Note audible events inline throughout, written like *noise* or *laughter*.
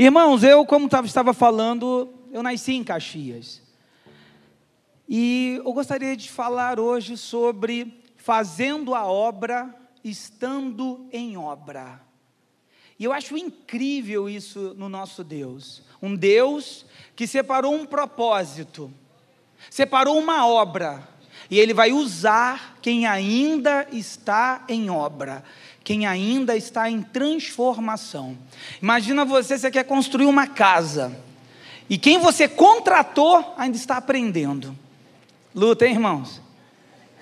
Irmãos, eu, como estava falando, eu nasci em Caxias. E eu gostaria de falar hoje sobre fazendo a obra, estando em obra. E eu acho incrível isso no nosso Deus. Um Deus que separou um propósito, separou uma obra, e Ele vai usar quem ainda está em obra, quem ainda está em transformação. Imagina você, você quer construir uma casa, e quem você contratou ainda está aprendendo. Luta, hein, irmãos?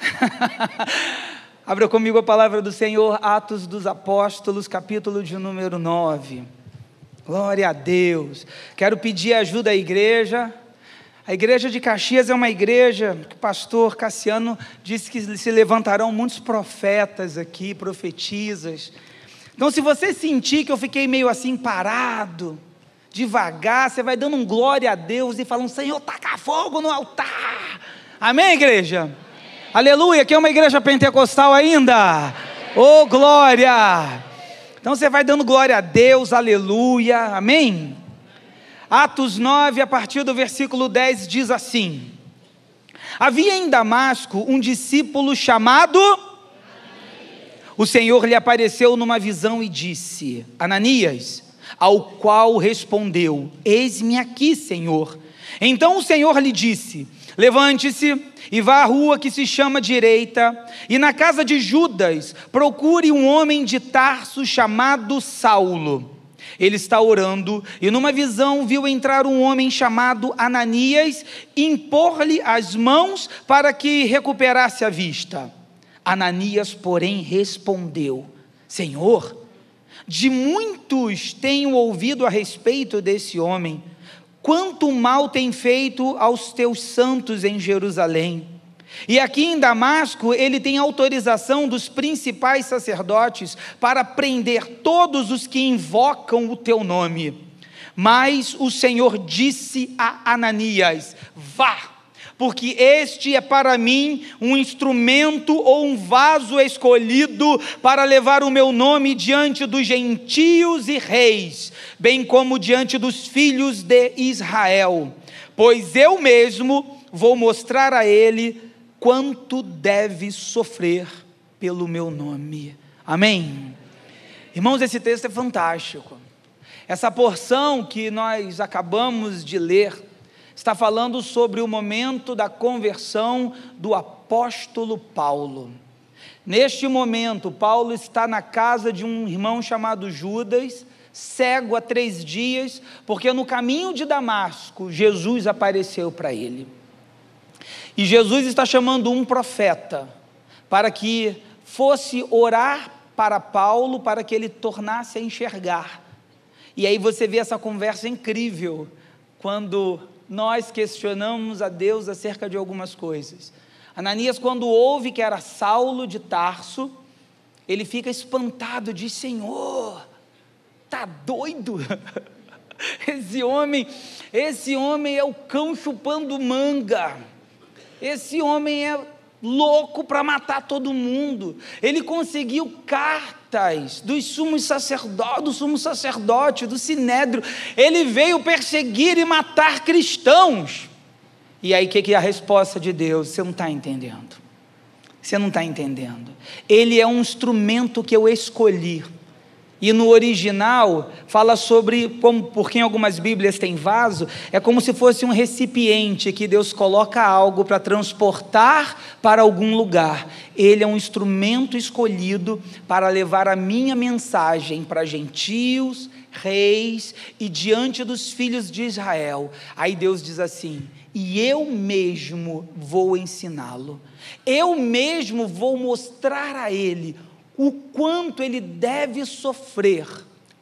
*laughs* Abra comigo a palavra do Senhor, Atos dos Apóstolos, capítulo de número 9. Glória a Deus. Quero pedir ajuda à igreja. A igreja de Caxias é uma igreja que o pastor Cassiano disse que se levantarão muitos profetas aqui, profetizas. Então, se você sentir que eu fiquei meio assim parado, devagar, você vai dando um glória a Deus e falando: Senhor, taca fogo no altar. Amém, igreja? Aleluia, aqui é uma igreja pentecostal ainda. Ô oh, glória! Então você vai dando glória a Deus, aleluia, amém? Atos 9, a partir do versículo 10, diz assim: Havia em Damasco um discípulo chamado. O Senhor lhe apareceu numa visão e disse: Ananias, ao qual respondeu: Eis-me aqui, Senhor. Então o Senhor lhe disse: Levante-se e vá à rua que se chama Direita, e na casa de Judas procure um homem de Tarso chamado Saulo. Ele está orando e numa visão viu entrar um homem chamado Ananias impor-lhe as mãos para que recuperasse a vista. Ananias, porém, respondeu: Senhor, de muitos tenho ouvido a respeito desse homem quanto mal tem feito aos teus santos em Jerusalém. E aqui em Damasco, ele tem autorização dos principais sacerdotes para prender todos os que invocam o teu nome. Mas o Senhor disse a Ananias: Vá porque este é para mim um instrumento ou um vaso escolhido para levar o meu nome diante dos gentios e reis, bem como diante dos filhos de Israel. Pois eu mesmo vou mostrar a ele quanto deve sofrer pelo meu nome. Amém. Irmãos, esse texto é fantástico. Essa porção que nós acabamos de ler está falando sobre o momento da conversão do apóstolo Paulo. Neste momento, Paulo está na casa de um irmão chamado Judas, cego há três dias, porque no caminho de Damasco, Jesus apareceu para ele. E Jesus está chamando um profeta para que fosse orar para Paulo, para que ele tornasse a enxergar. E aí você vê essa conversa incrível, quando nós questionamos a Deus acerca de algumas coisas. Ananias, quando ouve que era Saulo de Tarso, ele fica espantado, diz: Senhor, tá doido? *laughs* Esse homem, esse homem é o cão chupando manga. Esse homem é louco para matar todo mundo. Ele conseguiu cartas dos sumos do sumo sacerdote, do sinédrio. Ele veio perseguir e matar cristãos. E aí, o que, que é a resposta de Deus? Você não está entendendo. Você não está entendendo. Ele é um instrumento que eu escolhi e no original fala sobre, como, porque em algumas Bíblias tem vaso, é como se fosse um recipiente que Deus coloca algo para transportar para algum lugar. Ele é um instrumento escolhido para levar a minha mensagem para gentios, reis e diante dos filhos de Israel. Aí Deus diz assim: e eu mesmo vou ensiná-lo, eu mesmo vou mostrar a ele o quanto ele deve sofrer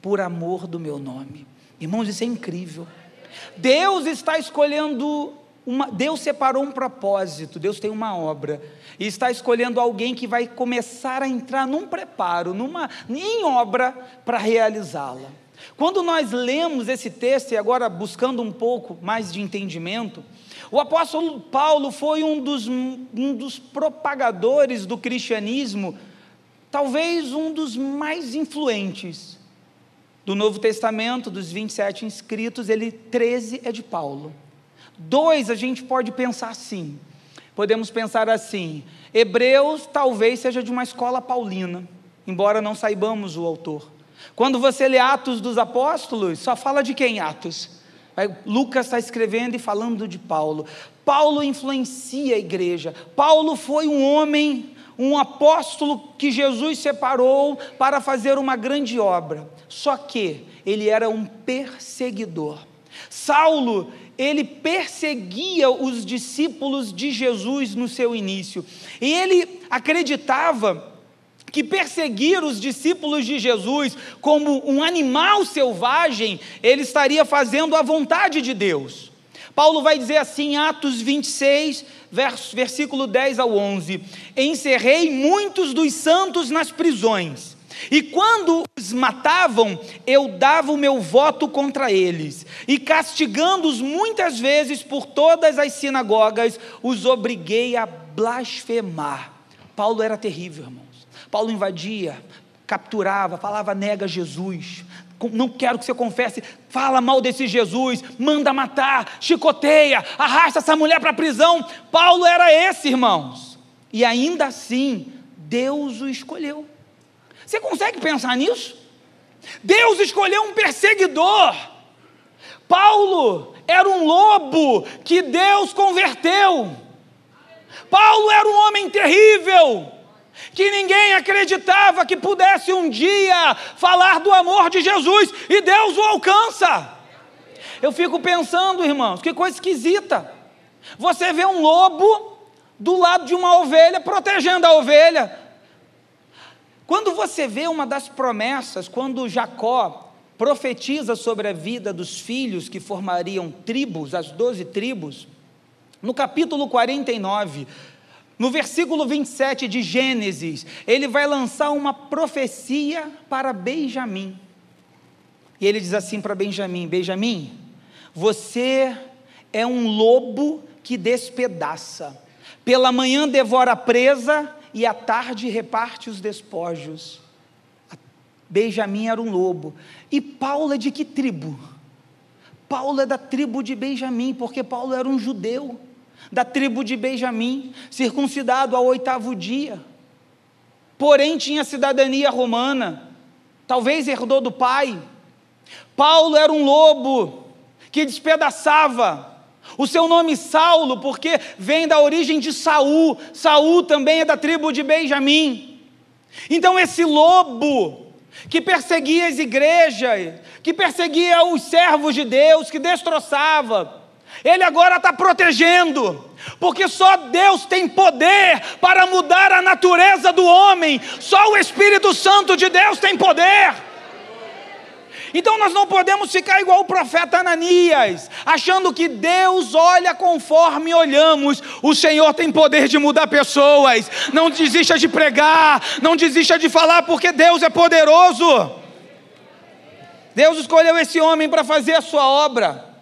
por amor do meu nome. Irmãos, isso é incrível. Deus está escolhendo uma, Deus separou um propósito, Deus tem uma obra, e está escolhendo alguém que vai começar a entrar num preparo, numa, em obra para realizá-la. Quando nós lemos esse texto, e agora buscando um pouco mais de entendimento, o apóstolo Paulo foi um dos, um dos propagadores do cristianismo talvez um dos mais influentes. do Novo Testamento, dos 27 inscritos, ele 13 é de Paulo. Dois a gente pode pensar assim. Podemos pensar assim: Hebreus talvez seja de uma escola paulina, embora não saibamos o autor. Quando você lê Atos dos Apóstolos, só fala de quem Atos? Lucas está escrevendo e falando de Paulo. Paulo influencia a igreja. Paulo foi um homem, um apóstolo que Jesus separou para fazer uma grande obra. Só que ele era um perseguidor. Saulo, ele perseguia os discípulos de Jesus no seu início. E ele acreditava que perseguir os discípulos de Jesus como um animal selvagem, ele estaria fazendo a vontade de Deus. Paulo vai dizer assim, Atos 26, versículo 10 ao 11: Encerrei muitos dos santos nas prisões, e quando os matavam, eu dava o meu voto contra eles, e castigando-os muitas vezes por todas as sinagogas, os obriguei a blasfemar. Paulo era terrível, irmãos. Paulo invadia, capturava, falava, nega Jesus. Não quero que você confesse, fala mal desse Jesus, manda matar, chicoteia, arrasta essa mulher para a prisão. Paulo era esse, irmãos. E ainda assim, Deus o escolheu. Você consegue pensar nisso? Deus escolheu um perseguidor. Paulo era um lobo que Deus converteu. Paulo era um homem terrível que ninguém acreditava que pudesse um dia falar do amor de Jesus e Deus o alcança. Eu fico pensando, irmãos, que coisa esquisita. Você vê um lobo do lado de uma ovelha protegendo a ovelha. Quando você vê uma das promessas, quando Jacó profetiza sobre a vida dos filhos que formariam tribos, as doze tribos, no capítulo 49, no versículo 27 de Gênesis, ele vai lançar uma profecia para Benjamim. E ele diz assim para Benjamim: Benjamim, você é um lobo que despedaça. Pela manhã devora a presa e à tarde reparte os despojos. Benjamim era um lobo. E Paulo é de que tribo? Paulo é da tribo de Benjamim, porque Paulo era um judeu da tribo de Benjamim, circuncidado ao oitavo dia. Porém, tinha cidadania romana, talvez herdou do pai. Paulo era um lobo que despedaçava. O seu nome Saulo, porque vem da origem de Saul. Saul também é da tribo de Benjamim. Então esse lobo que perseguia as igrejas, que perseguia os servos de Deus, que destroçava, ele agora está protegendo, porque só Deus tem poder para mudar a natureza do homem, só o Espírito Santo de Deus tem poder. Então nós não podemos ficar igual o profeta Ananias, achando que Deus olha conforme olhamos. O Senhor tem poder de mudar pessoas. Não desista de pregar, não desista de falar, porque Deus é poderoso. Deus escolheu esse homem para fazer a sua obra.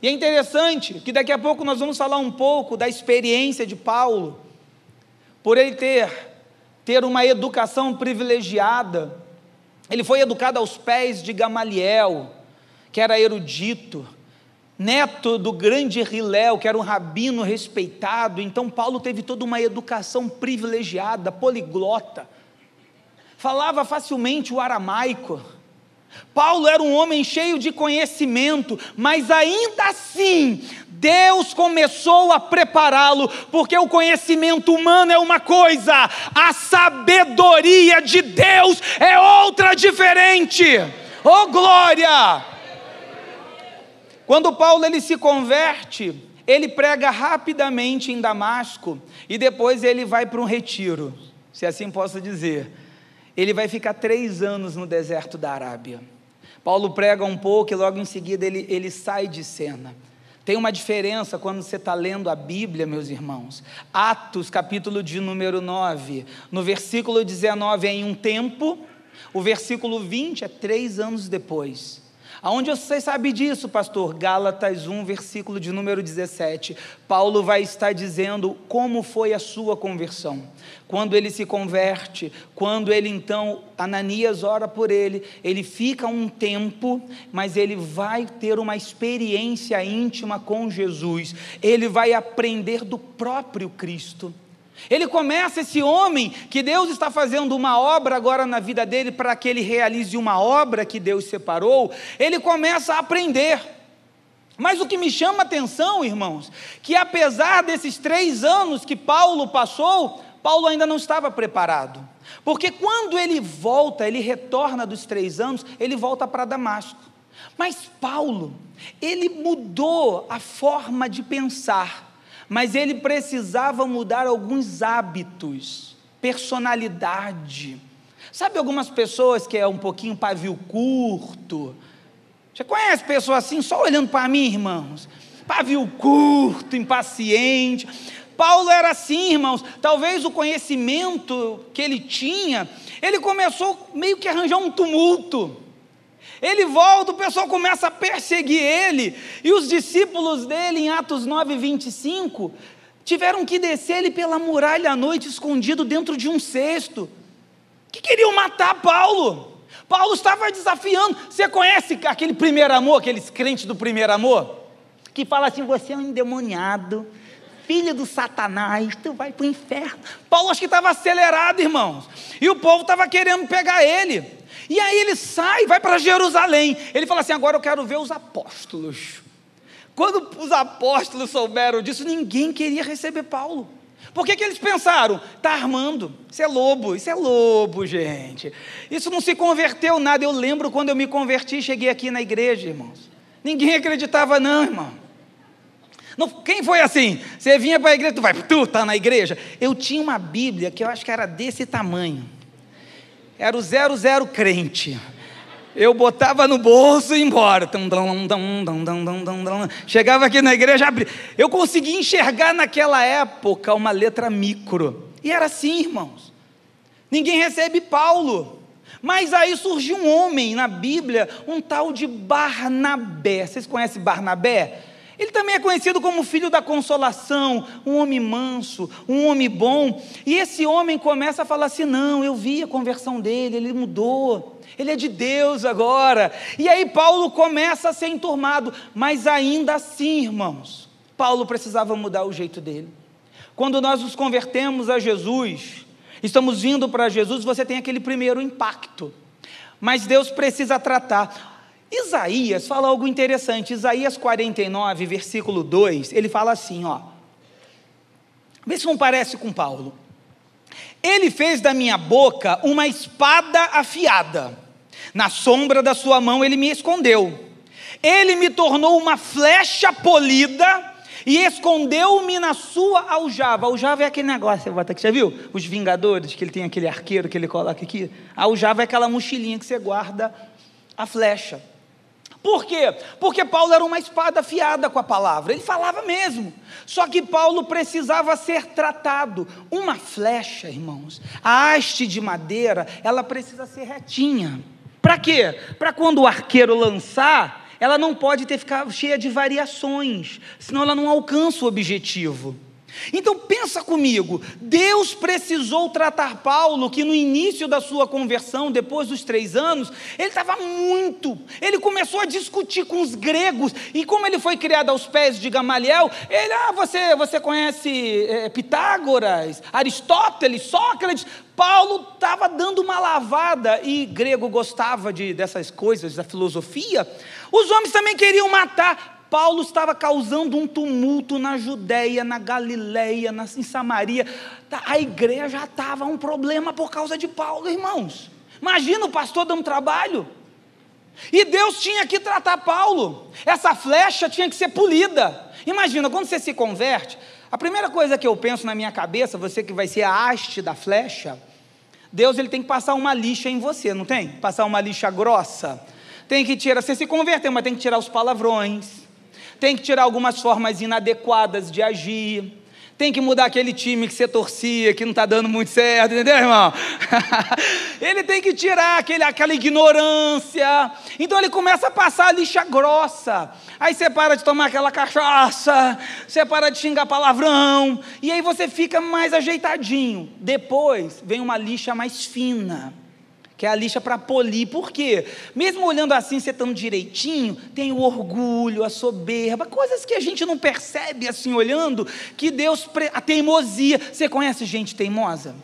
E é interessante que daqui a pouco nós vamos falar um pouco da experiência de Paulo, por ele ter, ter uma educação privilegiada. Ele foi educado aos pés de Gamaliel, que era erudito, neto do grande Riléu, que era um rabino respeitado. Então, Paulo teve toda uma educação privilegiada, poliglota, falava facilmente o aramaico Paulo era um homem cheio de conhecimento, mas ainda assim, Deus começou a prepará-lo, porque o conhecimento humano é uma coisa, a sabedoria de Deus é outra diferente. Oh glória! Quando Paulo ele se converte, ele prega rapidamente em Damasco e depois ele vai para um retiro, se assim posso dizer ele vai ficar três anos no deserto da Arábia. Paulo prega um pouco e logo em seguida ele, ele sai de cena. Tem uma diferença quando você está lendo a Bíblia, meus irmãos. Atos, capítulo de número 9, no versículo 19 é em um tempo, o versículo 20 é três anos depois. Aonde você sabe disso, pastor? Gálatas 1, versículo de número 17. Paulo vai estar dizendo como foi a sua conversão. Quando ele se converte, quando ele então, Ananias ora por ele, ele fica um tempo, mas ele vai ter uma experiência íntima com Jesus. Ele vai aprender do próprio Cristo. Ele começa esse homem que Deus está fazendo uma obra agora na vida dele para que ele realize uma obra que Deus separou, ele começa a aprender. Mas o que me chama a atenção, irmãos, que apesar desses três anos que Paulo passou, Paulo ainda não estava preparado. Porque quando ele volta, ele retorna dos três anos, ele volta para Damasco. Mas Paulo, ele mudou a forma de pensar mas ele precisava mudar alguns hábitos, personalidade. Sabe algumas pessoas que é um pouquinho pavio curto? Você conhece pessoas assim, só olhando para mim, irmãos? Pavio curto, impaciente. Paulo era assim, irmãos. Talvez o conhecimento que ele tinha, ele começou meio que a arranjar um tumulto. Ele volta, o pessoal começa a perseguir ele, e os discípulos dele, em Atos 9, 25, tiveram que descer ele pela muralha à noite, escondido dentro de um cesto, que queriam matar Paulo. Paulo estava desafiando. Você conhece aquele primeiro amor, aqueles crentes do primeiro amor? Que fala assim: você é um endemoniado, filho do Satanás, tu vai para o inferno. Paulo acho que estava acelerado, irmãos, e o povo estava querendo pegar ele. E aí ele sai, vai para Jerusalém. Ele fala assim: agora eu quero ver os apóstolos. Quando os apóstolos souberam disso, ninguém queria receber Paulo. Por que, que eles pensaram? Está armando, isso é lobo, isso é lobo, gente. Isso não se converteu nada. Eu lembro quando eu me converti, cheguei aqui na igreja, irmãos. Ninguém acreditava, não, irmão. Não, quem foi assim? Você vinha para a igreja, tu vai, tu está na igreja. Eu tinha uma Bíblia que eu acho que era desse tamanho era o zero zero crente. Eu botava no bolso e ia embora. Chegava aqui na igreja, abri. Eu conseguia enxergar naquela época uma letra micro. E era assim, irmãos. Ninguém recebe Paulo. Mas aí surgiu um homem na Bíblia, um tal de Barnabé. Vocês conhecem Barnabé? Ele também é conhecido como filho da consolação, um homem manso, um homem bom. E esse homem começa a falar assim: não, eu vi a conversão dele, ele mudou, ele é de Deus agora. E aí Paulo começa a ser enturmado, mas ainda assim, irmãos, Paulo precisava mudar o jeito dele. Quando nós nos convertemos a Jesus, estamos vindo para Jesus, você tem aquele primeiro impacto. Mas Deus precisa tratar. Isaías fala algo interessante. Isaías 49, versículo 2, ele fala assim, ó. Vê se não parece com Paulo. Ele fez da minha boca uma espada afiada. Na sombra da sua mão ele me escondeu. Ele me tornou uma flecha polida e escondeu-me na sua aljava. Aljava é aquele negócio, você bota aqui, já viu? Os Vingadores, que ele tem aquele arqueiro que ele coloca aqui. A aljava é aquela mochilinha que você guarda a flecha. Por quê? Porque Paulo era uma espada afiada com a palavra, ele falava mesmo. Só que Paulo precisava ser tratado. Uma flecha, irmãos, a haste de madeira, ela precisa ser retinha. Para quê? Para quando o arqueiro lançar, ela não pode ter ficado cheia de variações, senão ela não alcança o objetivo. Então pensa comigo, Deus precisou tratar Paulo, que no início da sua conversão, depois dos três anos, ele estava muito, ele começou a discutir com os gregos, e como ele foi criado aos pés de Gamaliel, ele, ah, você, você conhece é, Pitágoras, Aristóteles, Sócrates, Paulo estava dando uma lavada, e grego gostava de, dessas coisas, da filosofia, os homens também queriam matar, Paulo estava causando um tumulto na Judéia, na Galileia, na, em Samaria. Tá, a igreja já estava um problema por causa de Paulo, irmãos. Imagina o pastor dando trabalho. E Deus tinha que tratar Paulo. Essa flecha tinha que ser polida. Imagina, quando você se converte, a primeira coisa que eu penso na minha cabeça, você que vai ser a haste da flecha, Deus ele tem que passar uma lixa em você, não tem? Passar uma lixa grossa. Tem que tirar, você se converteu, mas tem que tirar os palavrões, tem que tirar algumas formas inadequadas de agir, Tem que mudar aquele time que você torcia, que não está dando muito certo, entendeu, irmão? *laughs* ele tem que tirar aquele, aquela ignorância. Então ele começa a passar a lixa grossa. Aí você para de tomar aquela cachaça, você para de xingar palavrão, e aí você fica mais ajeitadinho. Depois vem uma lixa mais fina que é a lixa para polir. Por quê? Mesmo olhando assim, você estando direitinho, tem o orgulho, a soberba, coisas que a gente não percebe assim olhando, que Deus, a teimosia. Você conhece gente teimosa?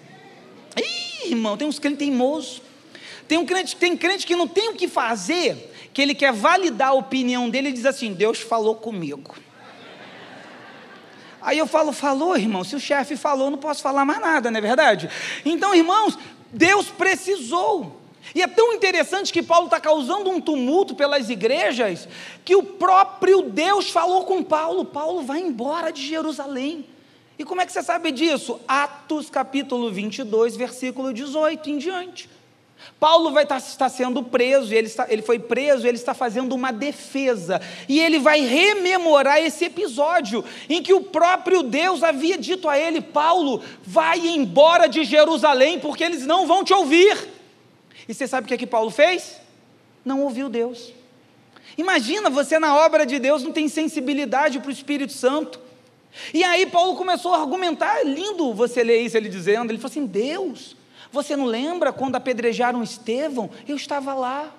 Ih, irmão, tem uns crentes teimosos. Tem um crente, tem crente que não tem o que fazer, que ele quer validar a opinião dele e diz assim: Deus falou comigo. Aí eu falo, falou, irmão, se o chefe falou, não posso falar mais nada, não é verdade? Então, irmãos, Deus precisou. E é tão interessante que Paulo está causando um tumulto pelas igrejas, que o próprio Deus falou com Paulo: Paulo vai embora de Jerusalém. E como é que você sabe disso? Atos capítulo 22, versículo 18 em diante. Paulo vai estar, está sendo preso, ele, está, ele foi preso, ele está fazendo uma defesa, e ele vai rememorar esse episódio em que o próprio Deus havia dito a ele: Paulo, vai embora de Jerusalém, porque eles não vão te ouvir. E você sabe o que, é que Paulo fez? Não ouviu Deus. Imagina você na obra de Deus não tem sensibilidade para o Espírito Santo. E aí Paulo começou a argumentar, é lindo você ler isso ele dizendo, ele falou assim: Deus, você não lembra quando apedrejaram Estevão? Eu estava lá.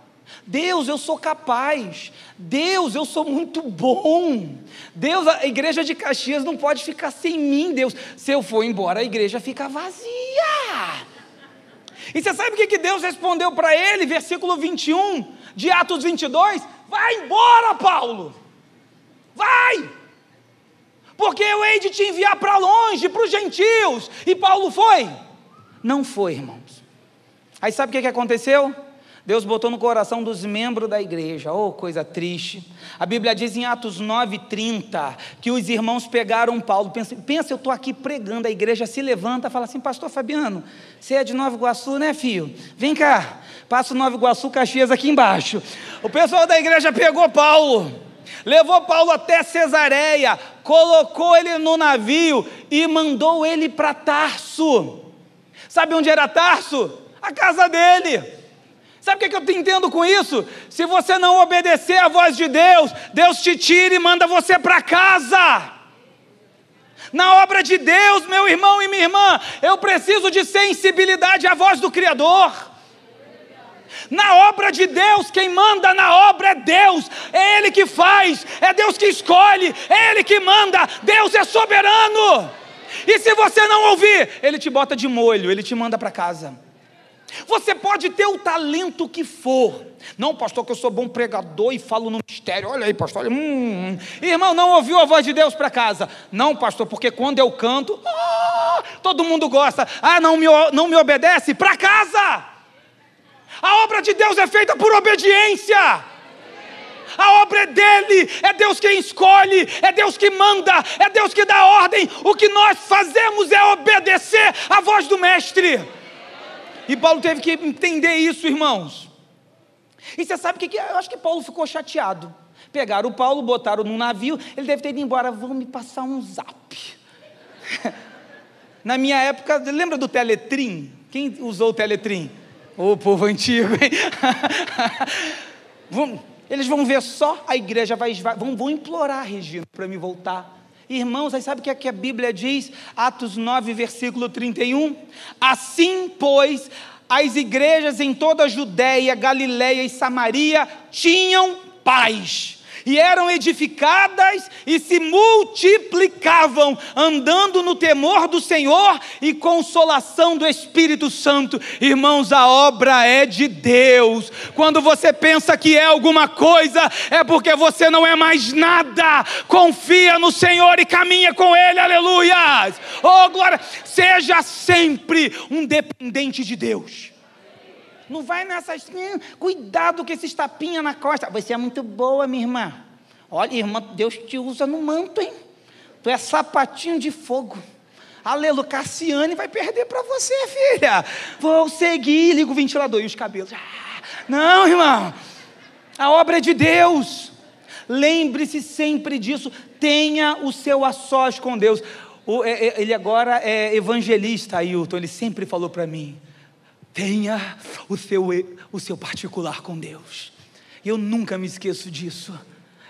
Deus, eu sou capaz. Deus, eu sou muito bom. Deus, a igreja de Caxias não pode ficar sem mim, Deus. Se eu for embora, a igreja fica vazia. E você sabe o que Deus respondeu para ele, versículo 21 de Atos 22? Vai embora, Paulo. Vai. Porque eu hei de te enviar para longe, para os gentios. E Paulo foi. Não foi, irmãos. Aí sabe o que, aconteceu? Deus botou no coração dos membros da igreja, oh, coisa triste. A Bíblia diz em Atos 9,30 que os irmãos pegaram Paulo. Pensa, pensa eu estou aqui pregando, a igreja se levanta e fala assim: Pastor Fabiano, você é de Nova Iguaçu, né, filho? Vem cá, passa o Nova Iguaçu, Caxias aqui embaixo. O pessoal da igreja pegou Paulo, levou Paulo até Cesareia, colocou ele no navio e mandou ele para Tarso. Sabe onde era Tarso? A casa dele. Sabe o que, eu entendo com isso? Se você não obedecer à voz de Deus, Deus te tira e manda você para casa. Na obra de Deus, meu irmão e minha irmã, eu preciso de sensibilidade à voz do Criador. Na obra de Deus, quem manda na obra é Deus, é Ele que faz, é Deus que escolhe, é Ele que manda, Deus é soberano. E se você não ouvir, ele te bota de molho, ele te manda para casa. Você pode ter o talento que for. Não, pastor, que eu sou bom pregador e falo no mistério. Olha aí, pastor. Olha, hum, hum. Irmão, não ouviu a voz de Deus para casa? Não, pastor, porque quando eu canto, ah, todo mundo gosta. Ah, não me, não me obedece? Para casa. A obra de Deus é feita por obediência a obra é dele, é Deus quem escolhe, é Deus que manda, é Deus que dá ordem. O que nós fazemos é obedecer à voz do Mestre. E Paulo teve que entender isso, irmãos. E você sabe o que? Eu acho que Paulo ficou chateado. Pegaram o Paulo, botaram num navio, ele deve ter ido embora, vão me passar um zap. *laughs* Na minha época, lembra do Teletrim? Quem usou o Teletrim? Ô povo antigo, hein? *laughs* Vamos eles vão ver só, a igreja vai, vão, vão implorar, Regina, para me voltar. Irmãos, aí sabe o que, é que a Bíblia diz? Atos 9, versículo 31. Assim, pois, as igrejas em toda a Judéia, Galiléia e Samaria tinham paz e eram edificadas e se multiplicavam, andando no temor do Senhor e consolação do Espírito Santo. Irmãos, a obra é de Deus. Quando você pensa que é alguma coisa, é porque você não é mais nada. Confia no Senhor e caminha com Ele, aleluia. Oh, glória! Seja sempre um dependente de Deus. Não vai nessas. Cuidado com esses tapinha na costa. Você é muito boa, minha irmã. Olha, irmã, Deus te usa no manto, hein? Tu é sapatinho de fogo. Aleluia, Cassiane vai perder para você, filha. Vou seguir, liga o ventilador e os cabelos. Ah, não, irmão. A obra é de Deus. Lembre-se sempre disso. Tenha o seu a sós com Deus. É, é, ele agora é evangelista, Ailton. Ele sempre falou para mim: tenha o seu, o seu particular com Deus. Eu nunca me esqueço disso.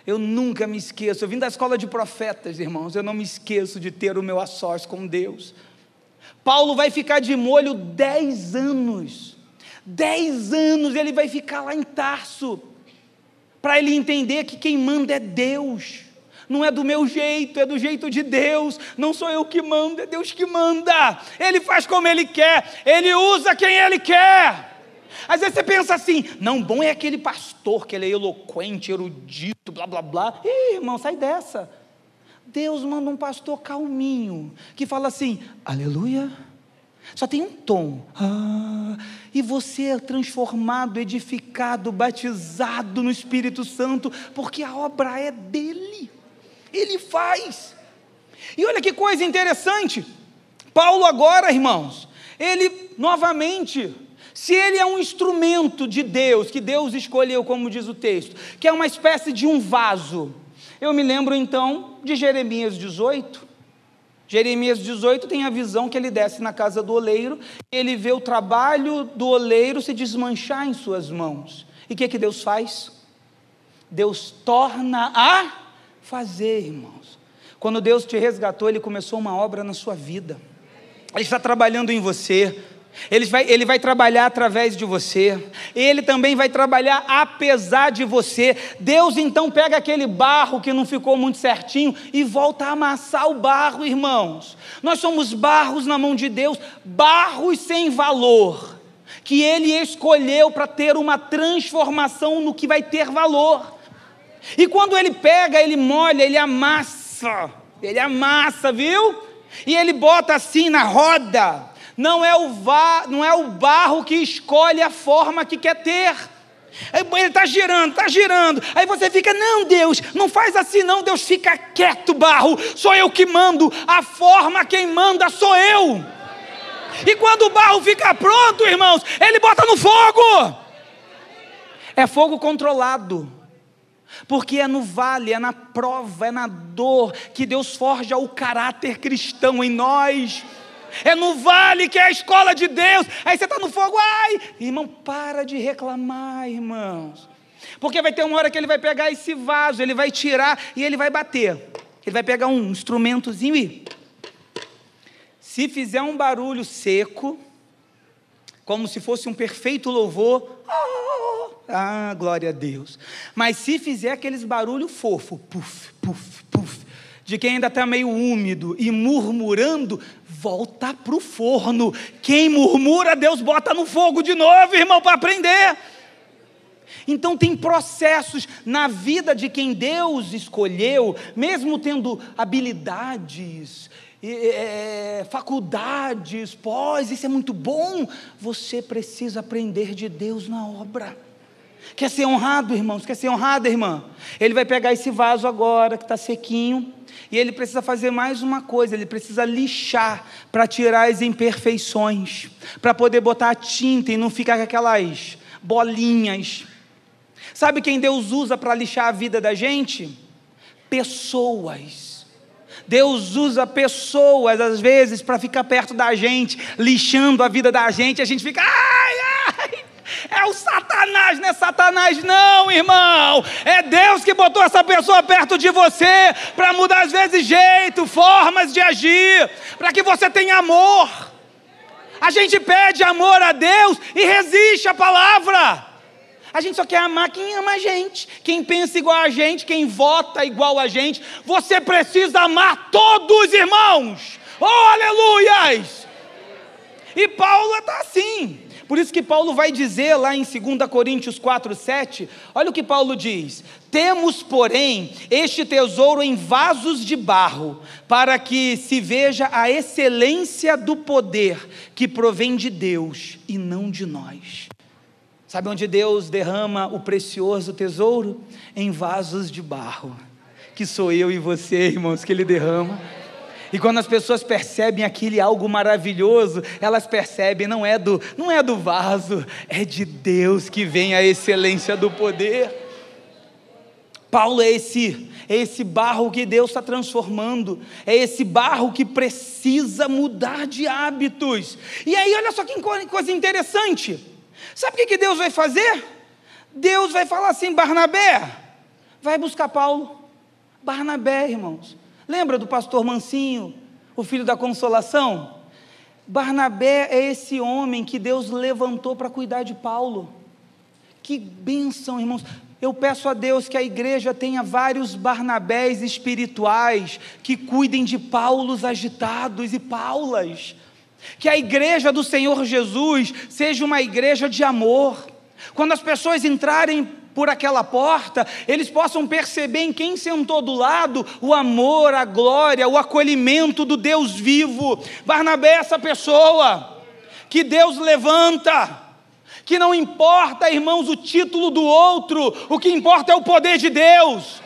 Eu nunca me esqueço. Eu vim da escola de profetas, irmãos. Eu não me esqueço de ter o meu a sós com Deus. Paulo vai ficar de molho dez anos. Dez anos ele vai ficar lá em Tarso. Para ele entender que quem manda é Deus. Não é do meu jeito, é do jeito de Deus. Não sou eu que mando, é Deus que manda. Ele faz como ele quer, ele usa quem ele quer. Às vezes você pensa assim: não, bom é aquele pastor que ele é eloquente, erudito, blá blá blá. Ih, irmão, sai dessa. Deus manda um pastor calminho, que fala assim: aleluia. Só tem um tom. Ah, e você é transformado, edificado, batizado no Espírito Santo, porque a obra é dele. Ele faz. E olha que coisa interessante. Paulo agora, irmãos, ele novamente se ele é um instrumento de Deus, que Deus escolheu, como diz o texto, que é uma espécie de um vaso, eu me lembro então de Jeremias 18. Jeremias 18 tem a visão que ele desce na casa do oleiro, ele vê o trabalho do oleiro se desmanchar em suas mãos. E o que, que Deus faz? Deus torna a fazer, irmãos. Quando Deus te resgatou, Ele começou uma obra na sua vida. Ele está trabalhando em você. Ele vai, ele vai trabalhar através de você, ele também vai trabalhar apesar de você. Deus então pega aquele barro que não ficou muito certinho e volta a amassar o barro, irmãos. Nós somos barros na mão de Deus, barros sem valor, que ele escolheu para ter uma transformação no que vai ter valor. E quando ele pega, ele molha, ele amassa, ele amassa, viu? E ele bota assim na roda não é o, va, não é o barro que escolhe a forma que quer ter. Ele está girando, está girando. Aí você fica, não, Deus, não faz assim, não. Deus fica quieto, barro. Sou eu que mando. A forma quem manda sou eu. E quando o barro fica pronto, irmãos, ele bota no fogo. É fogo controlado. Porque é no vale, é na prova, é na dor que Deus forja o caráter cristão em nós é no vale que é a escola de Deus. Aí você está no fogo, ai, irmão, para de reclamar, irmãos. Porque vai ter uma hora que ele vai pegar esse vaso, ele vai tirar e ele vai bater. Ele vai pegar um instrumentozinho e. Se fizer um barulho seco, como se fosse um perfeito louvor, ah, glória a Deus. Mas se fizer aqueles barulho fofo, puf, puf, puf, de quem ainda está meio úmido e murmurando, volta para o forno. Quem murmura, Deus bota no fogo de novo, irmão, para aprender. Então, tem processos na vida de quem Deus escolheu, mesmo tendo habilidades, é, faculdades, pós, isso é muito bom. Você precisa aprender de Deus na obra. Quer ser honrado, irmãos? Quer ser honrada, irmã? Ele vai pegar esse vaso agora que está sequinho e ele precisa fazer mais uma coisa: ele precisa lixar para tirar as imperfeições, para poder botar a tinta e não ficar com aquelas bolinhas. Sabe quem Deus usa para lixar a vida da gente? Pessoas. Deus usa pessoas, às vezes, para ficar perto da gente, lixando a vida da gente, a gente fica, ai, ai, é o Satanás, não é Satanás, não, irmão. É Deus que botou essa pessoa perto de você para mudar, às vezes, jeito, formas de agir, para que você tenha amor. A gente pede amor a Deus e resiste à palavra. A gente só quer amar quem ama a gente, quem pensa igual a gente, quem vota igual a gente. Você precisa amar todos, irmãos. Oh, aleluias! E Paulo está assim. Por isso que Paulo vai dizer lá em 2 Coríntios 4, 7, olha o que Paulo diz: Temos, porém, este tesouro em vasos de barro, para que se veja a excelência do poder que provém de Deus e não de nós. Sabe onde Deus derrama o precioso tesouro? Em vasos de barro, que sou eu e você, irmãos, que Ele derrama. E quando as pessoas percebem aquele algo maravilhoso, elas percebem não é do não é do vaso, é de Deus que vem a excelência do poder. Paulo é esse, é esse barro que Deus está transformando, é esse barro que precisa mudar de hábitos. E aí, olha só que coisa interessante. Sabe o que Deus vai fazer? Deus vai falar assim: Barnabé, vai buscar Paulo. Barnabé, irmãos. Lembra do pastor Mancinho, o filho da consolação? Barnabé é esse homem que Deus levantou para cuidar de Paulo. Que bênção, irmãos. Eu peço a Deus que a igreja tenha vários Barnabés espirituais que cuidem de Paulos agitados e Paulas. Que a igreja do Senhor Jesus seja uma igreja de amor. Quando as pessoas entrarem por aquela porta, eles possam perceber em quem sentou do lado o amor, a glória, o acolhimento do Deus vivo. Barnabé é essa pessoa que Deus levanta, que não importa, irmãos, o título do outro, o que importa é o poder de Deus.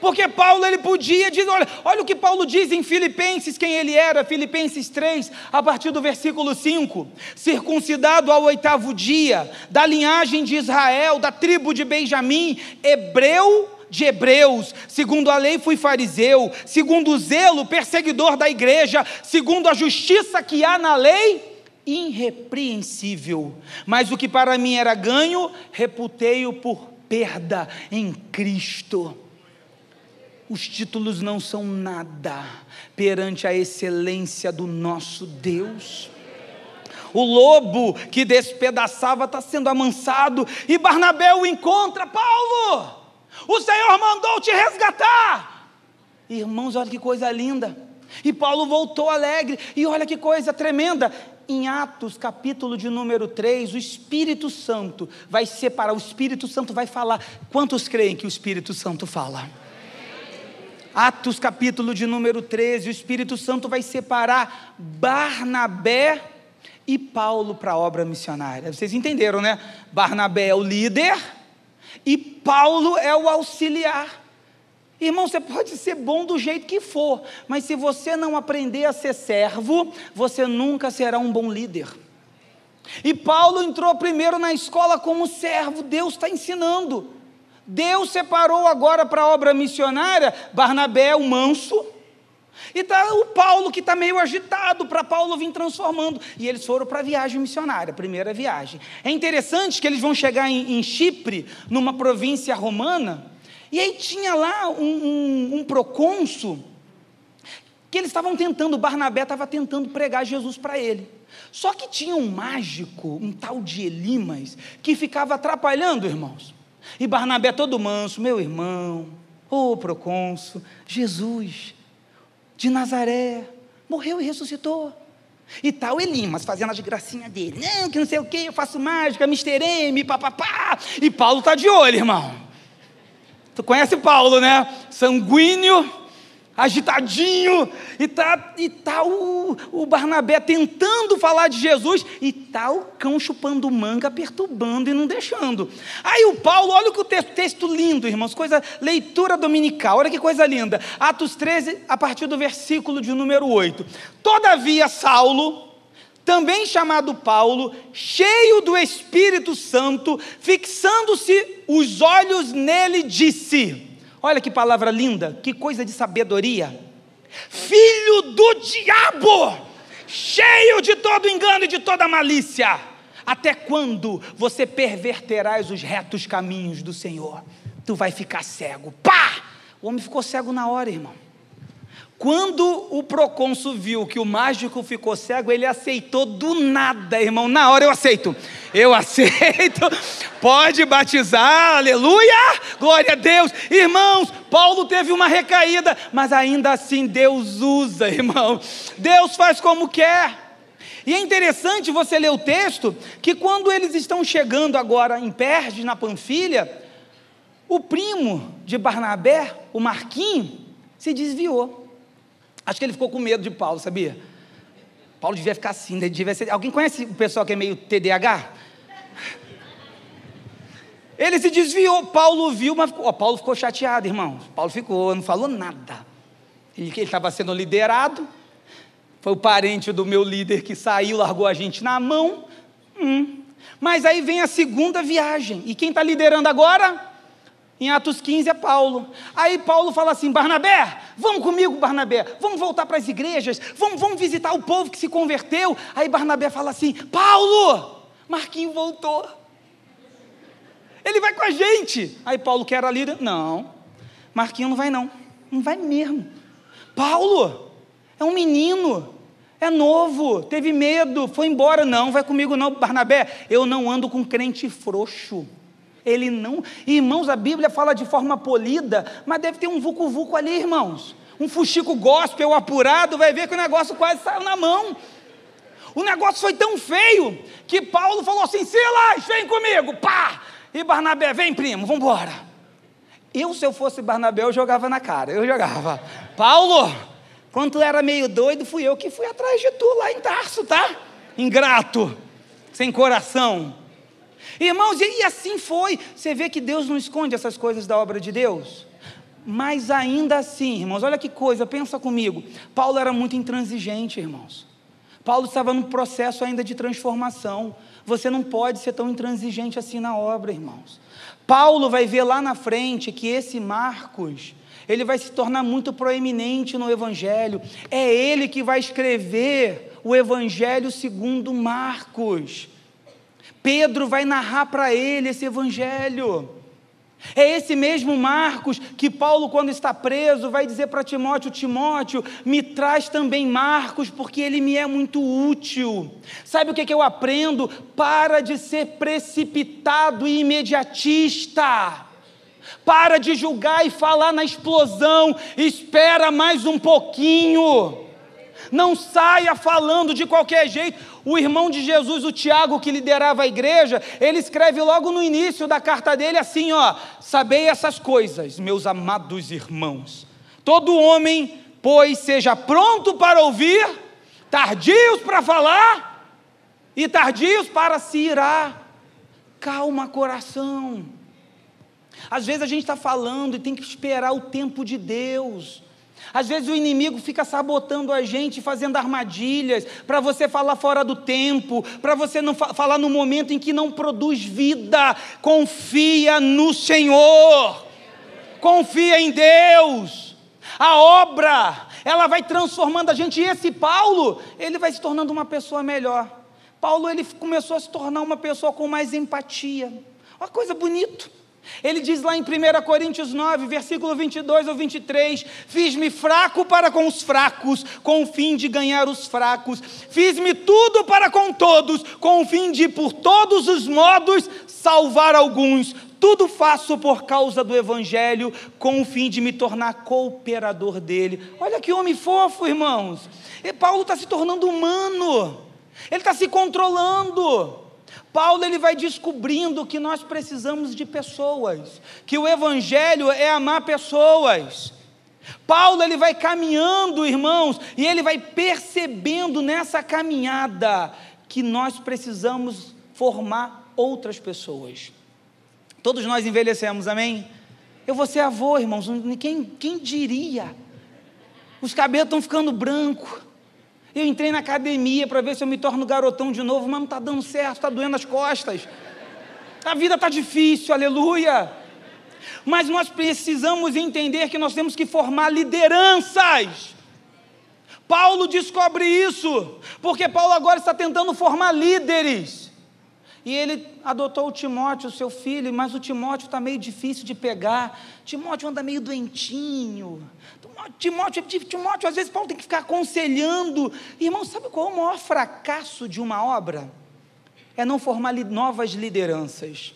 Porque Paulo ele podia dizer, olha, olha o que Paulo diz em Filipenses, quem ele era, Filipenses 3, a partir do versículo 5: circuncidado ao oitavo dia, da linhagem de Israel, da tribo de Benjamim, hebreu de hebreus, segundo a lei fui fariseu, segundo o zelo, perseguidor da igreja, segundo a justiça que há na lei, irrepreensível. Mas o que para mim era ganho, reputei-o por perda em Cristo. Os títulos não são nada perante a excelência do nosso Deus. O lobo que despedaçava está sendo amansado, e Barnabé o encontra, Paulo, o Senhor mandou te resgatar. Irmãos, olha que coisa linda. E Paulo voltou alegre, e olha que coisa tremenda. Em Atos, capítulo de número 3, o Espírito Santo vai separar, o Espírito Santo vai falar. Quantos creem que o Espírito Santo fala? Atos capítulo de número 13, o Espírito Santo vai separar Barnabé e Paulo para a obra missionária. Vocês entenderam, né? Barnabé é o líder e Paulo é o auxiliar. Irmão, você pode ser bom do jeito que for, mas se você não aprender a ser servo, você nunca será um bom líder. E Paulo entrou primeiro na escola como servo, Deus está ensinando. Deus separou agora para a obra missionária Barnabé, o manso, e tá o Paulo que está meio agitado para Paulo vir transformando. E eles foram para a viagem missionária, primeira viagem. É interessante que eles vão chegar em, em Chipre, numa província romana, e aí tinha lá um, um, um procônsul que eles estavam tentando, Barnabé estava tentando pregar Jesus para ele. Só que tinha um mágico, um tal de Elimas, que ficava atrapalhando, irmãos. E Barnabé todo manso, meu irmão, ô oh, procônsul, Jesus de Nazaré, morreu e ressuscitou. E tal Elimas fazendo as gracinhas dele. Não, que não sei o que, eu faço mágica, Mr. M, papapá. E Paulo está de olho, irmão. Tu conhece Paulo, né? Sanguíneo, agitadinho, e tá, e tá o, o Barnabé tentando falar de Jesus, e tá o cão chupando manga, perturbando e não deixando. Aí o Paulo, olha o texto, texto lindo, irmãos, coisa, leitura dominical, olha que coisa linda. Atos 13, a partir do versículo de número 8. Todavia, Saulo, também chamado Paulo, cheio do Espírito Santo, fixando-se os olhos nele, disse: Olha que palavra linda, que coisa de sabedoria. Filho do diabo, cheio de todo engano e de toda malícia. Até quando você perverterás os retos caminhos do Senhor? Tu vai ficar cego. Pá! O homem ficou cego na hora, irmão. Quando o procônsul viu que o mágico ficou cego, ele aceitou do nada, irmão. Na hora eu aceito. Eu *laughs* aceito. Pode batizar, aleluia! Glória a Deus. Irmãos, Paulo teve uma recaída, mas ainda assim Deus usa, *laughs* irmão. Deus faz como quer. E é interessante você ler o texto que quando eles estão chegando agora em Perge, na Panfilha, o primo de Barnabé, o Marquinho, se desviou. Acho que ele ficou com medo de Paulo, sabia? Paulo devia ficar assim, né? devia ser... Alguém conhece o pessoal que é meio TDAH? Ele se desviou, Paulo viu, mas oh, Paulo ficou chateado, irmão. Paulo ficou, não falou nada. Ele estava sendo liderado, foi o parente do meu líder que saiu, largou a gente na mão. Hum. Mas aí vem a segunda viagem, e quem está liderando agora? Em Atos 15 é Paulo. Aí Paulo fala assim: Barnabé, vamos comigo, Barnabé, vamos voltar para as igrejas, vamos, vamos visitar o povo que se converteu. Aí Barnabé fala assim: Paulo, Marquinho voltou. Ele vai com a gente. Aí Paulo quer a líder. Não, Marquinho não vai não. Não vai mesmo. Paulo é um menino, é novo, teve medo, foi embora. Não, vai comigo não, Barnabé. Eu não ando com crente frouxo. Ele não. Irmãos, a Bíblia fala de forma polida, mas deve ter um vucu-vucu ali, irmãos. Um fuxico gospel apurado, vai ver que o negócio quase saiu na mão. O negócio foi tão feio que Paulo falou assim: Silas, vem comigo, pá! E Barnabé, vem primo, vamos embora. Eu, se eu fosse Barnabé, eu jogava na cara, eu jogava. Paulo, quando tu era meio doido, fui eu que fui atrás de tu lá em Tarso, tá? Ingrato, sem coração. Irmãos, e assim foi. Você vê que Deus não esconde essas coisas da obra de Deus. Mas ainda assim, irmãos, olha que coisa, pensa comigo. Paulo era muito intransigente, irmãos. Paulo estava num processo ainda de transformação. Você não pode ser tão intransigente assim na obra, irmãos. Paulo vai ver lá na frente que esse Marcos, ele vai se tornar muito proeminente no Evangelho. É ele que vai escrever o Evangelho segundo Marcos. Pedro vai narrar para ele esse evangelho. É esse mesmo Marcos que Paulo, quando está preso, vai dizer para Timóteo: Timóteo, me traz também Marcos, porque ele me é muito útil. Sabe o que, que eu aprendo? Para de ser precipitado e imediatista. Para de julgar e falar na explosão. Espera mais um pouquinho. Não saia falando de qualquer jeito. O irmão de Jesus, o Tiago, que liderava a igreja, ele escreve logo no início da carta dele assim: ó, sabei essas coisas, meus amados irmãos. Todo homem, pois, seja pronto para ouvir, tardios para falar e tardios para se irar. Calma, coração. Às vezes a gente está falando e tem que esperar o tempo de Deus. Às vezes o inimigo fica sabotando a gente, fazendo armadilhas, para você falar fora do tempo, para você não fa falar no momento em que não produz vida. Confia no Senhor, confia em Deus. A obra, ela vai transformando a gente. E esse Paulo, ele vai se tornando uma pessoa melhor. Paulo, ele começou a se tornar uma pessoa com mais empatia. Uma coisa bonita. Ele diz lá em 1 Coríntios 9, versículo 22 ou 23: Fiz-me fraco para com os fracos, com o fim de ganhar os fracos. Fiz-me tudo para com todos, com o fim de, por todos os modos, salvar alguns. Tudo faço por causa do Evangelho, com o fim de me tornar cooperador dele. Olha que homem fofo, irmãos. E Paulo está se tornando humano, ele está se controlando. Paulo ele vai descobrindo que nós precisamos de pessoas, que o evangelho é amar pessoas. Paulo ele vai caminhando, irmãos, e ele vai percebendo nessa caminhada que nós precisamos formar outras pessoas. Todos nós envelhecemos, amém? Eu vou ser avô, irmãos, quem, quem diria? Os cabelos estão ficando brancos. Eu entrei na academia para ver se eu me torno garotão de novo, mas não está dando certo, está doendo as costas. A vida está difícil, aleluia. Mas nós precisamos entender que nós temos que formar lideranças. Paulo descobre isso, porque Paulo agora está tentando formar líderes. E ele adotou o Timóteo, seu filho, mas o Timóteo está meio difícil de pegar. Timóteo anda meio doentinho. Timóteo, Timóteo, às vezes Paulo tem que ficar aconselhando. Irmão, sabe qual é o maior fracasso de uma obra? É não formar novas lideranças.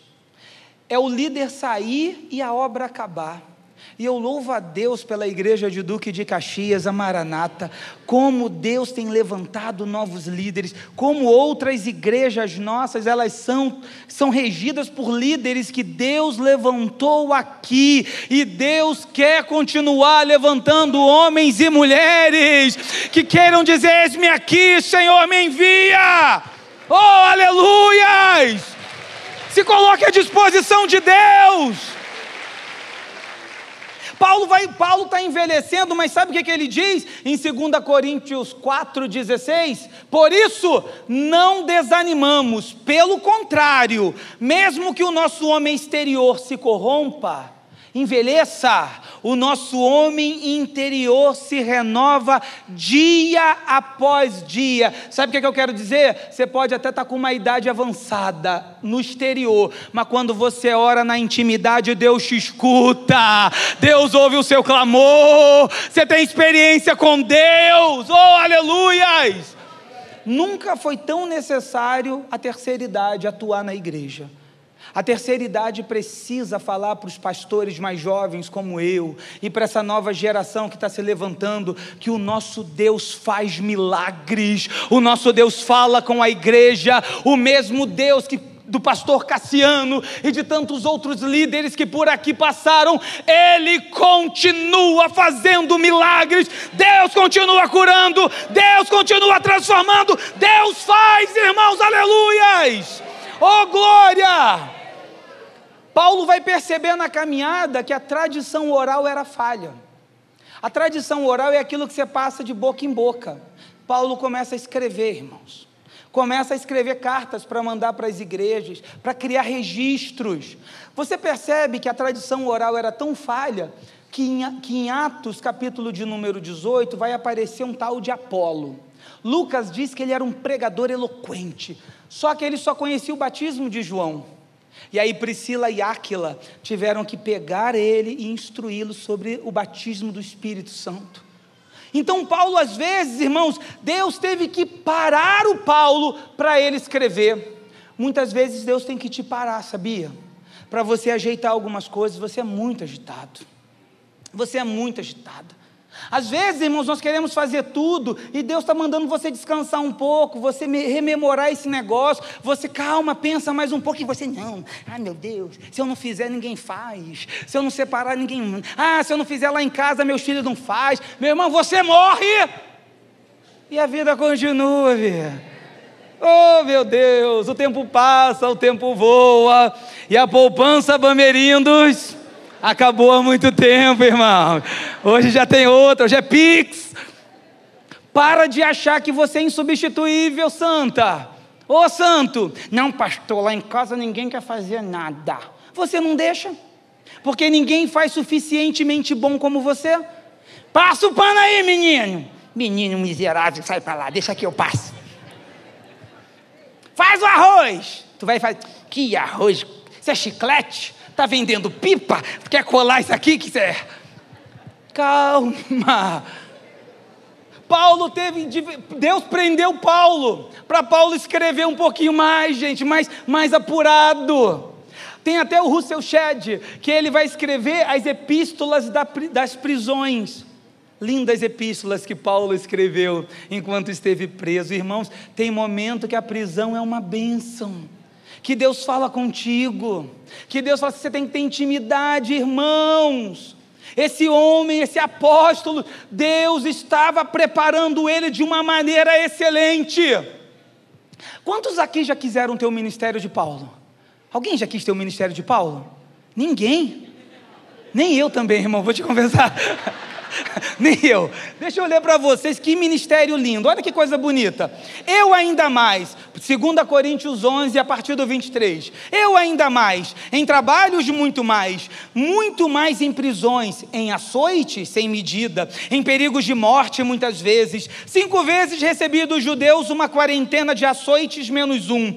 É o líder sair e a obra acabar. E eu louvo a Deus pela igreja de Duque de Caxias, a Maranata, como Deus tem levantado novos líderes, como outras igrejas nossas, elas são, são regidas por líderes que Deus levantou aqui, e Deus quer continuar levantando homens e mulheres que queiram dizer: Eis-me aqui, Senhor, me envia. Oh, aleluias! Se coloque à disposição de Deus. Paulo Paulo está envelhecendo, mas sabe o que, que ele diz em 2 Coríntios 4,16? Por isso, não desanimamos, pelo contrário, mesmo que o nosso homem exterior se corrompa, envelheça, o nosso homem interior se renova dia após dia. Sabe o que, é que eu quero dizer? Você pode até estar tá com uma idade avançada no exterior, mas quando você ora na intimidade, Deus te escuta, Deus ouve o seu clamor, você tem experiência com Deus, oh aleluias! Nunca foi tão necessário a terceira idade atuar na igreja. A terceira idade precisa falar para os pastores mais jovens como eu e para essa nova geração que está se levantando que o nosso Deus faz milagres, o nosso Deus fala com a igreja, o mesmo Deus que do pastor Cassiano e de tantos outros líderes que por aqui passaram, ele continua fazendo milagres, Deus continua curando, Deus continua transformando, Deus faz, irmãos, aleluias! Oh glória! Paulo vai perceber na caminhada que a tradição oral era falha. A tradição oral é aquilo que você passa de boca em boca. Paulo começa a escrever, irmãos. Começa a escrever cartas para mandar para as igrejas, para criar registros. Você percebe que a tradição oral era tão falha que em, que em Atos, capítulo de número 18, vai aparecer um tal de Apolo. Lucas diz que ele era um pregador eloquente, só que ele só conhecia o batismo de João. E aí Priscila e Áquila tiveram que pegar ele e instruí-lo sobre o batismo do Espírito Santo. Então, Paulo, às vezes, irmãos, Deus teve que parar o Paulo para ele escrever. Muitas vezes Deus tem que te parar, sabia? Para você ajeitar algumas coisas, você é muito agitado. Você é muito agitado. Às vezes, irmãos, nós queremos fazer tudo e Deus está mandando você descansar um pouco, você rememorar esse negócio. Você, calma, pensa mais um pouco e você, não, ai meu Deus, se eu não fizer, ninguém faz. Se eu não separar, ninguém. Ah, se eu não fizer lá em casa, meus filhos não faz. Meu irmão, você morre e a vida continua, vida. Oh, meu Deus, o tempo passa, o tempo voa e a poupança Bamerindos Acabou há muito tempo, irmão. Hoje já tem outra, hoje é Pix. Para de achar que você é insubstituível, santa. Ô santo, não, pastor, lá em casa ninguém quer fazer nada. Você não deixa? Porque ninguém faz suficientemente bom como você? Passa o pano aí, menino. Menino miserável, sai para lá, deixa que eu passo. Faz o arroz. Tu vai fazer. Que arroz? Isso é chiclete? Está vendendo pipa? Quer colar isso aqui? Que é? Calma. Paulo teve. Deus prendeu Paulo. Para Paulo escrever um pouquinho mais, gente, mais, mais apurado. Tem até o Russell Shedd, que ele vai escrever as epístolas das prisões. Lindas epístolas que Paulo escreveu enquanto esteve preso. Irmãos, tem momento que a prisão é uma bênção que Deus fala contigo, que Deus fala que você tem que ter intimidade, irmãos. Esse homem, esse apóstolo, Deus estava preparando ele de uma maneira excelente. Quantos aqui já quiseram ter o ministério de Paulo? Alguém já quis ter o ministério de Paulo? Ninguém. Nem eu também, irmão, vou te *laughs* conversar. *laughs* Nem eu. Deixa eu ler para vocês que ministério lindo. Olha que coisa bonita. Eu ainda mais, 2 Coríntios 11, a partir do 23. Eu ainda mais, em trabalhos muito mais, muito mais em prisões, em açoites sem medida, em perigos de morte muitas vezes. Cinco vezes recebi dos judeus uma quarentena de açoites menos um.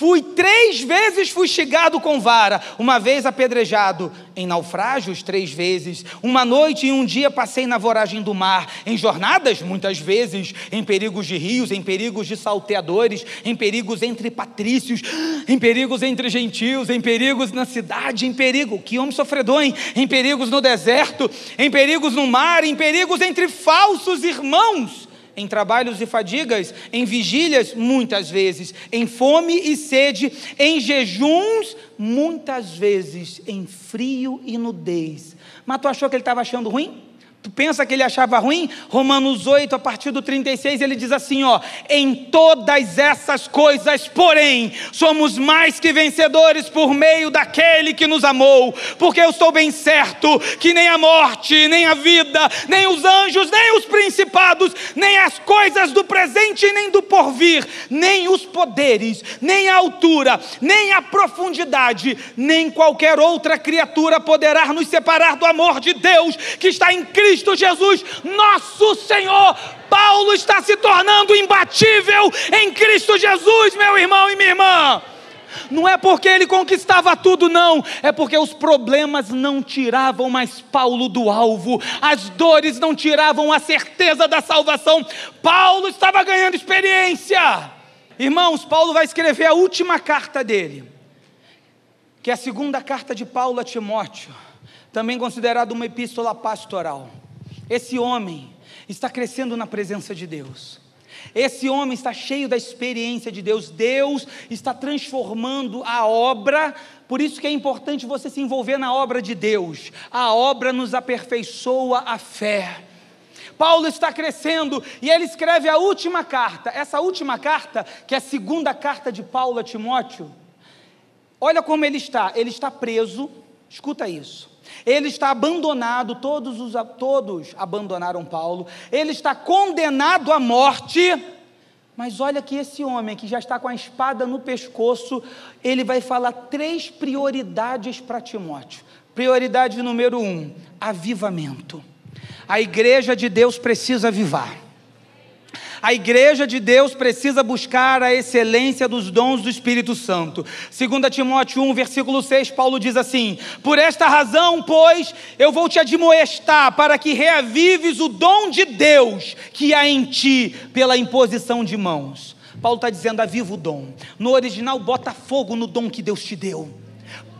Fui três vezes fustigado com vara, uma vez apedrejado, em naufrágios três vezes, uma noite e um dia passei na voragem do mar, em jornadas muitas vezes, em perigos de rios, em perigos de salteadores, em perigos entre patrícios, em perigos entre gentios, em perigos na cidade, em perigo, que homem sofredor, hein? em perigos no deserto, em perigos no mar, em perigos entre falsos irmãos em trabalhos e fadigas, em vigílias, muitas vezes, em fome e sede, em jejuns, muitas vezes, em frio e nudez. Mas tu achou que ele estava achando ruim? Tu pensa que ele achava ruim? Romanos 8, a partir do 36, ele diz assim: ó, em todas essas coisas, porém, somos mais que vencedores por meio daquele que nos amou, porque eu estou bem certo que nem a morte, nem a vida, nem os anjos, nem os principados, nem as coisas do presente, nem do porvir, nem os poderes, nem a altura, nem a profundidade, nem qualquer outra criatura poderá nos separar do amor de Deus que está em Cristo Cristo Jesus, nosso Senhor. Paulo está se tornando imbatível em Cristo Jesus, meu irmão e minha irmã. Não é porque ele conquistava tudo, não. É porque os problemas não tiravam mais Paulo do alvo, as dores não tiravam a certeza da salvação. Paulo estava ganhando experiência. Irmãos, Paulo vai escrever a última carta dele, que é a segunda carta de Paulo a Timóteo, também considerada uma epístola pastoral. Esse homem está crescendo na presença de Deus. Esse homem está cheio da experiência de Deus. Deus está transformando a obra. Por isso que é importante você se envolver na obra de Deus. A obra nos aperfeiçoa a fé. Paulo está crescendo e ele escreve a última carta. Essa última carta, que é a segunda carta de Paulo a Timóteo. Olha como ele está. Ele está preso. Escuta isso. Ele está abandonado, todos, os, todos abandonaram Paulo. Ele está condenado à morte. Mas olha que esse homem que já está com a espada no pescoço, ele vai falar três prioridades para Timóteo. Prioridade número um: avivamento. A igreja de Deus precisa avivar. A igreja de Deus precisa buscar a excelência dos dons do Espírito Santo. 2 Timóteo 1, versículo 6, Paulo diz assim: Por esta razão, pois, eu vou te admoestar para que reavives o dom de Deus que há em ti pela imposição de mãos. Paulo está dizendo: aviva o dom. No original, bota fogo no dom que Deus te deu.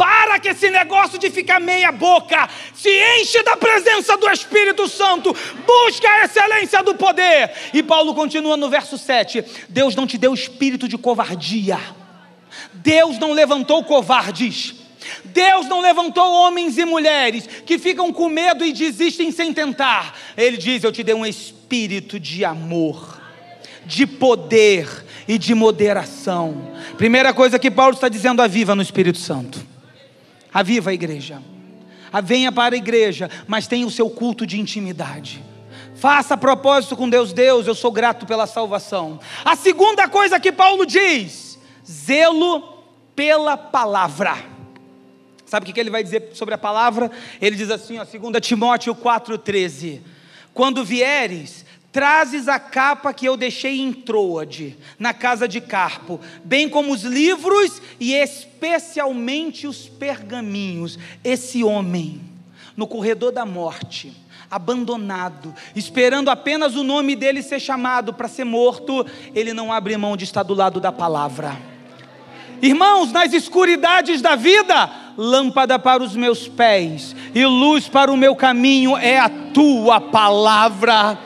Para que esse negócio de ficar meia boca, se enche da presença do Espírito Santo, busca a excelência do poder. E Paulo continua no verso 7: Deus não te deu espírito de covardia, Deus não levantou covardes. Deus não levantou homens e mulheres que ficam com medo e desistem sem tentar. Ele diz: Eu te dei um espírito de amor, de poder e de moderação. Primeira coisa que Paulo está dizendo: aviva no Espírito Santo. Aviva a igreja. Venha para a igreja, mas tenha o seu culto de intimidade. Faça propósito com Deus, Deus, eu sou grato pela salvação. A segunda coisa que Paulo diz: zelo pela palavra. Sabe o que ele vai dizer sobre a palavra? Ele diz assim, ó, 2 Timóteo 4,13: Quando vieres, Trazes a capa que eu deixei em Troade, na casa de Carpo, bem como os livros e especialmente os pergaminhos. Esse homem, no corredor da morte, abandonado, esperando apenas o nome dele ser chamado para ser morto, ele não abre mão de estar do lado da palavra. Irmãos, nas escuridades da vida, lâmpada para os meus pés e luz para o meu caminho é a tua palavra.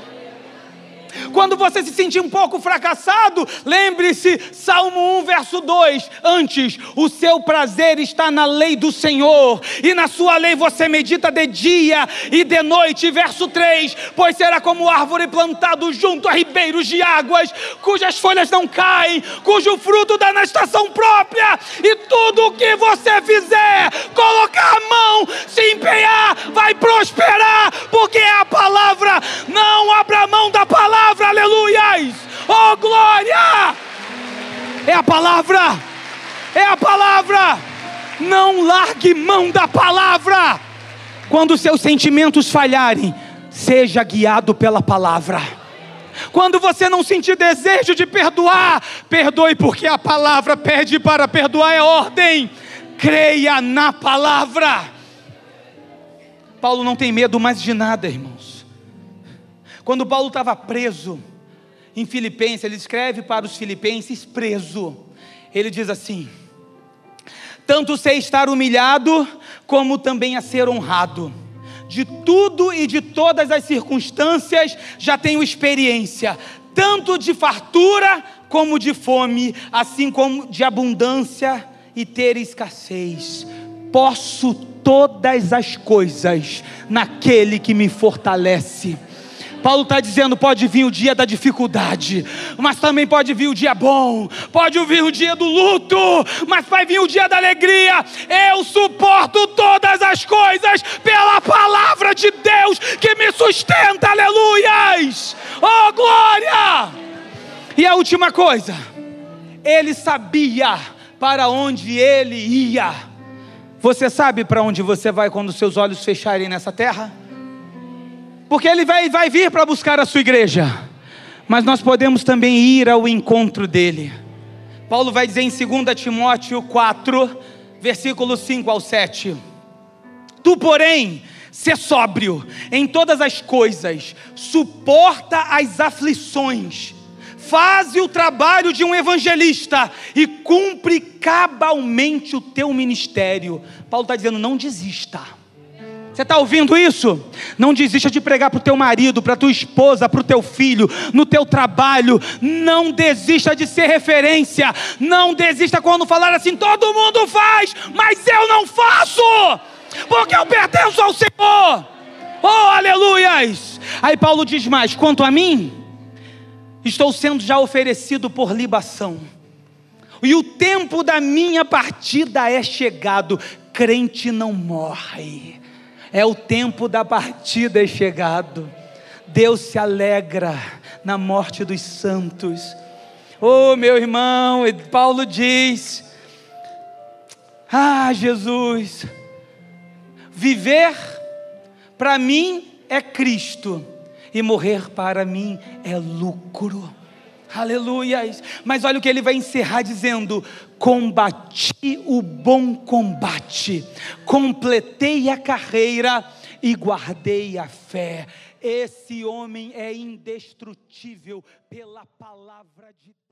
Quando você se sentir um pouco fracassado, lembre-se, Salmo 1, verso 2: Antes, o seu prazer está na lei do Senhor, e na sua lei você medita de dia e de noite. Verso 3: Pois será como árvore plantado junto a ribeiros de águas, cujas folhas não caem, cujo fruto dá na estação própria, e tudo o que você fizer, colocar a mão, se empenhar, vai prosperar, porque é a palavra. Não abra mão da palavra palavra, aleluias! Oh glória! É a palavra, é a palavra. Não largue mão da palavra. Quando seus sentimentos falharem, seja guiado pela palavra. Quando você não sentir desejo de perdoar, perdoe, porque a palavra pede para perdoar é ordem. Creia na palavra. Paulo não tem medo mais de nada, irmãos. Quando Paulo estava preso em Filipenses, ele escreve para os filipenses preso. Ele diz assim: Tanto sei estar humilhado, como também a ser honrado. De tudo e de todas as circunstâncias já tenho experiência, tanto de fartura como de fome, assim como de abundância e ter escassez. Posso todas as coisas naquele que me fortalece. Paulo está dizendo: pode vir o dia da dificuldade, mas também pode vir o dia bom, pode vir o dia do luto, mas vai vir o dia da alegria. Eu suporto todas as coisas pela palavra de Deus que me sustenta, aleluias! Oh glória! E a última coisa, ele sabia para onde ele ia. Você sabe para onde você vai quando seus olhos fecharem nessa terra? Porque ele vai, vai vir para buscar a sua igreja, mas nós podemos também ir ao encontro dele. Paulo vai dizer em 2 Timóteo 4, versículos 5 ao 7. Tu, porém, se sóbrio em todas as coisas, suporta as aflições, faze o trabalho de um evangelista e cumpre cabalmente o teu ministério. Paulo está dizendo: não desista. Você está ouvindo isso? Não desista de pregar para o teu marido, para tua esposa, para o teu filho, no teu trabalho. Não desista de ser referência. Não desista quando falar assim: todo mundo faz, mas eu não faço, porque eu pertenço ao Senhor. Oh, aleluias! Aí Paulo diz mais: quanto a mim, estou sendo já oferecido por libação. E o tempo da minha partida é chegado. Crente não morre é o tempo da partida é chegado. Deus se alegra na morte dos santos. Oh, meu irmão, Paulo diz: Ah, Jesus, viver para mim é Cristo e morrer para mim é lucro. Aleluias. Mas olha o que ele vai encerrar dizendo: Combati o bom combate, completei a carreira e guardei a fé. Esse homem é indestrutível pela palavra de Deus.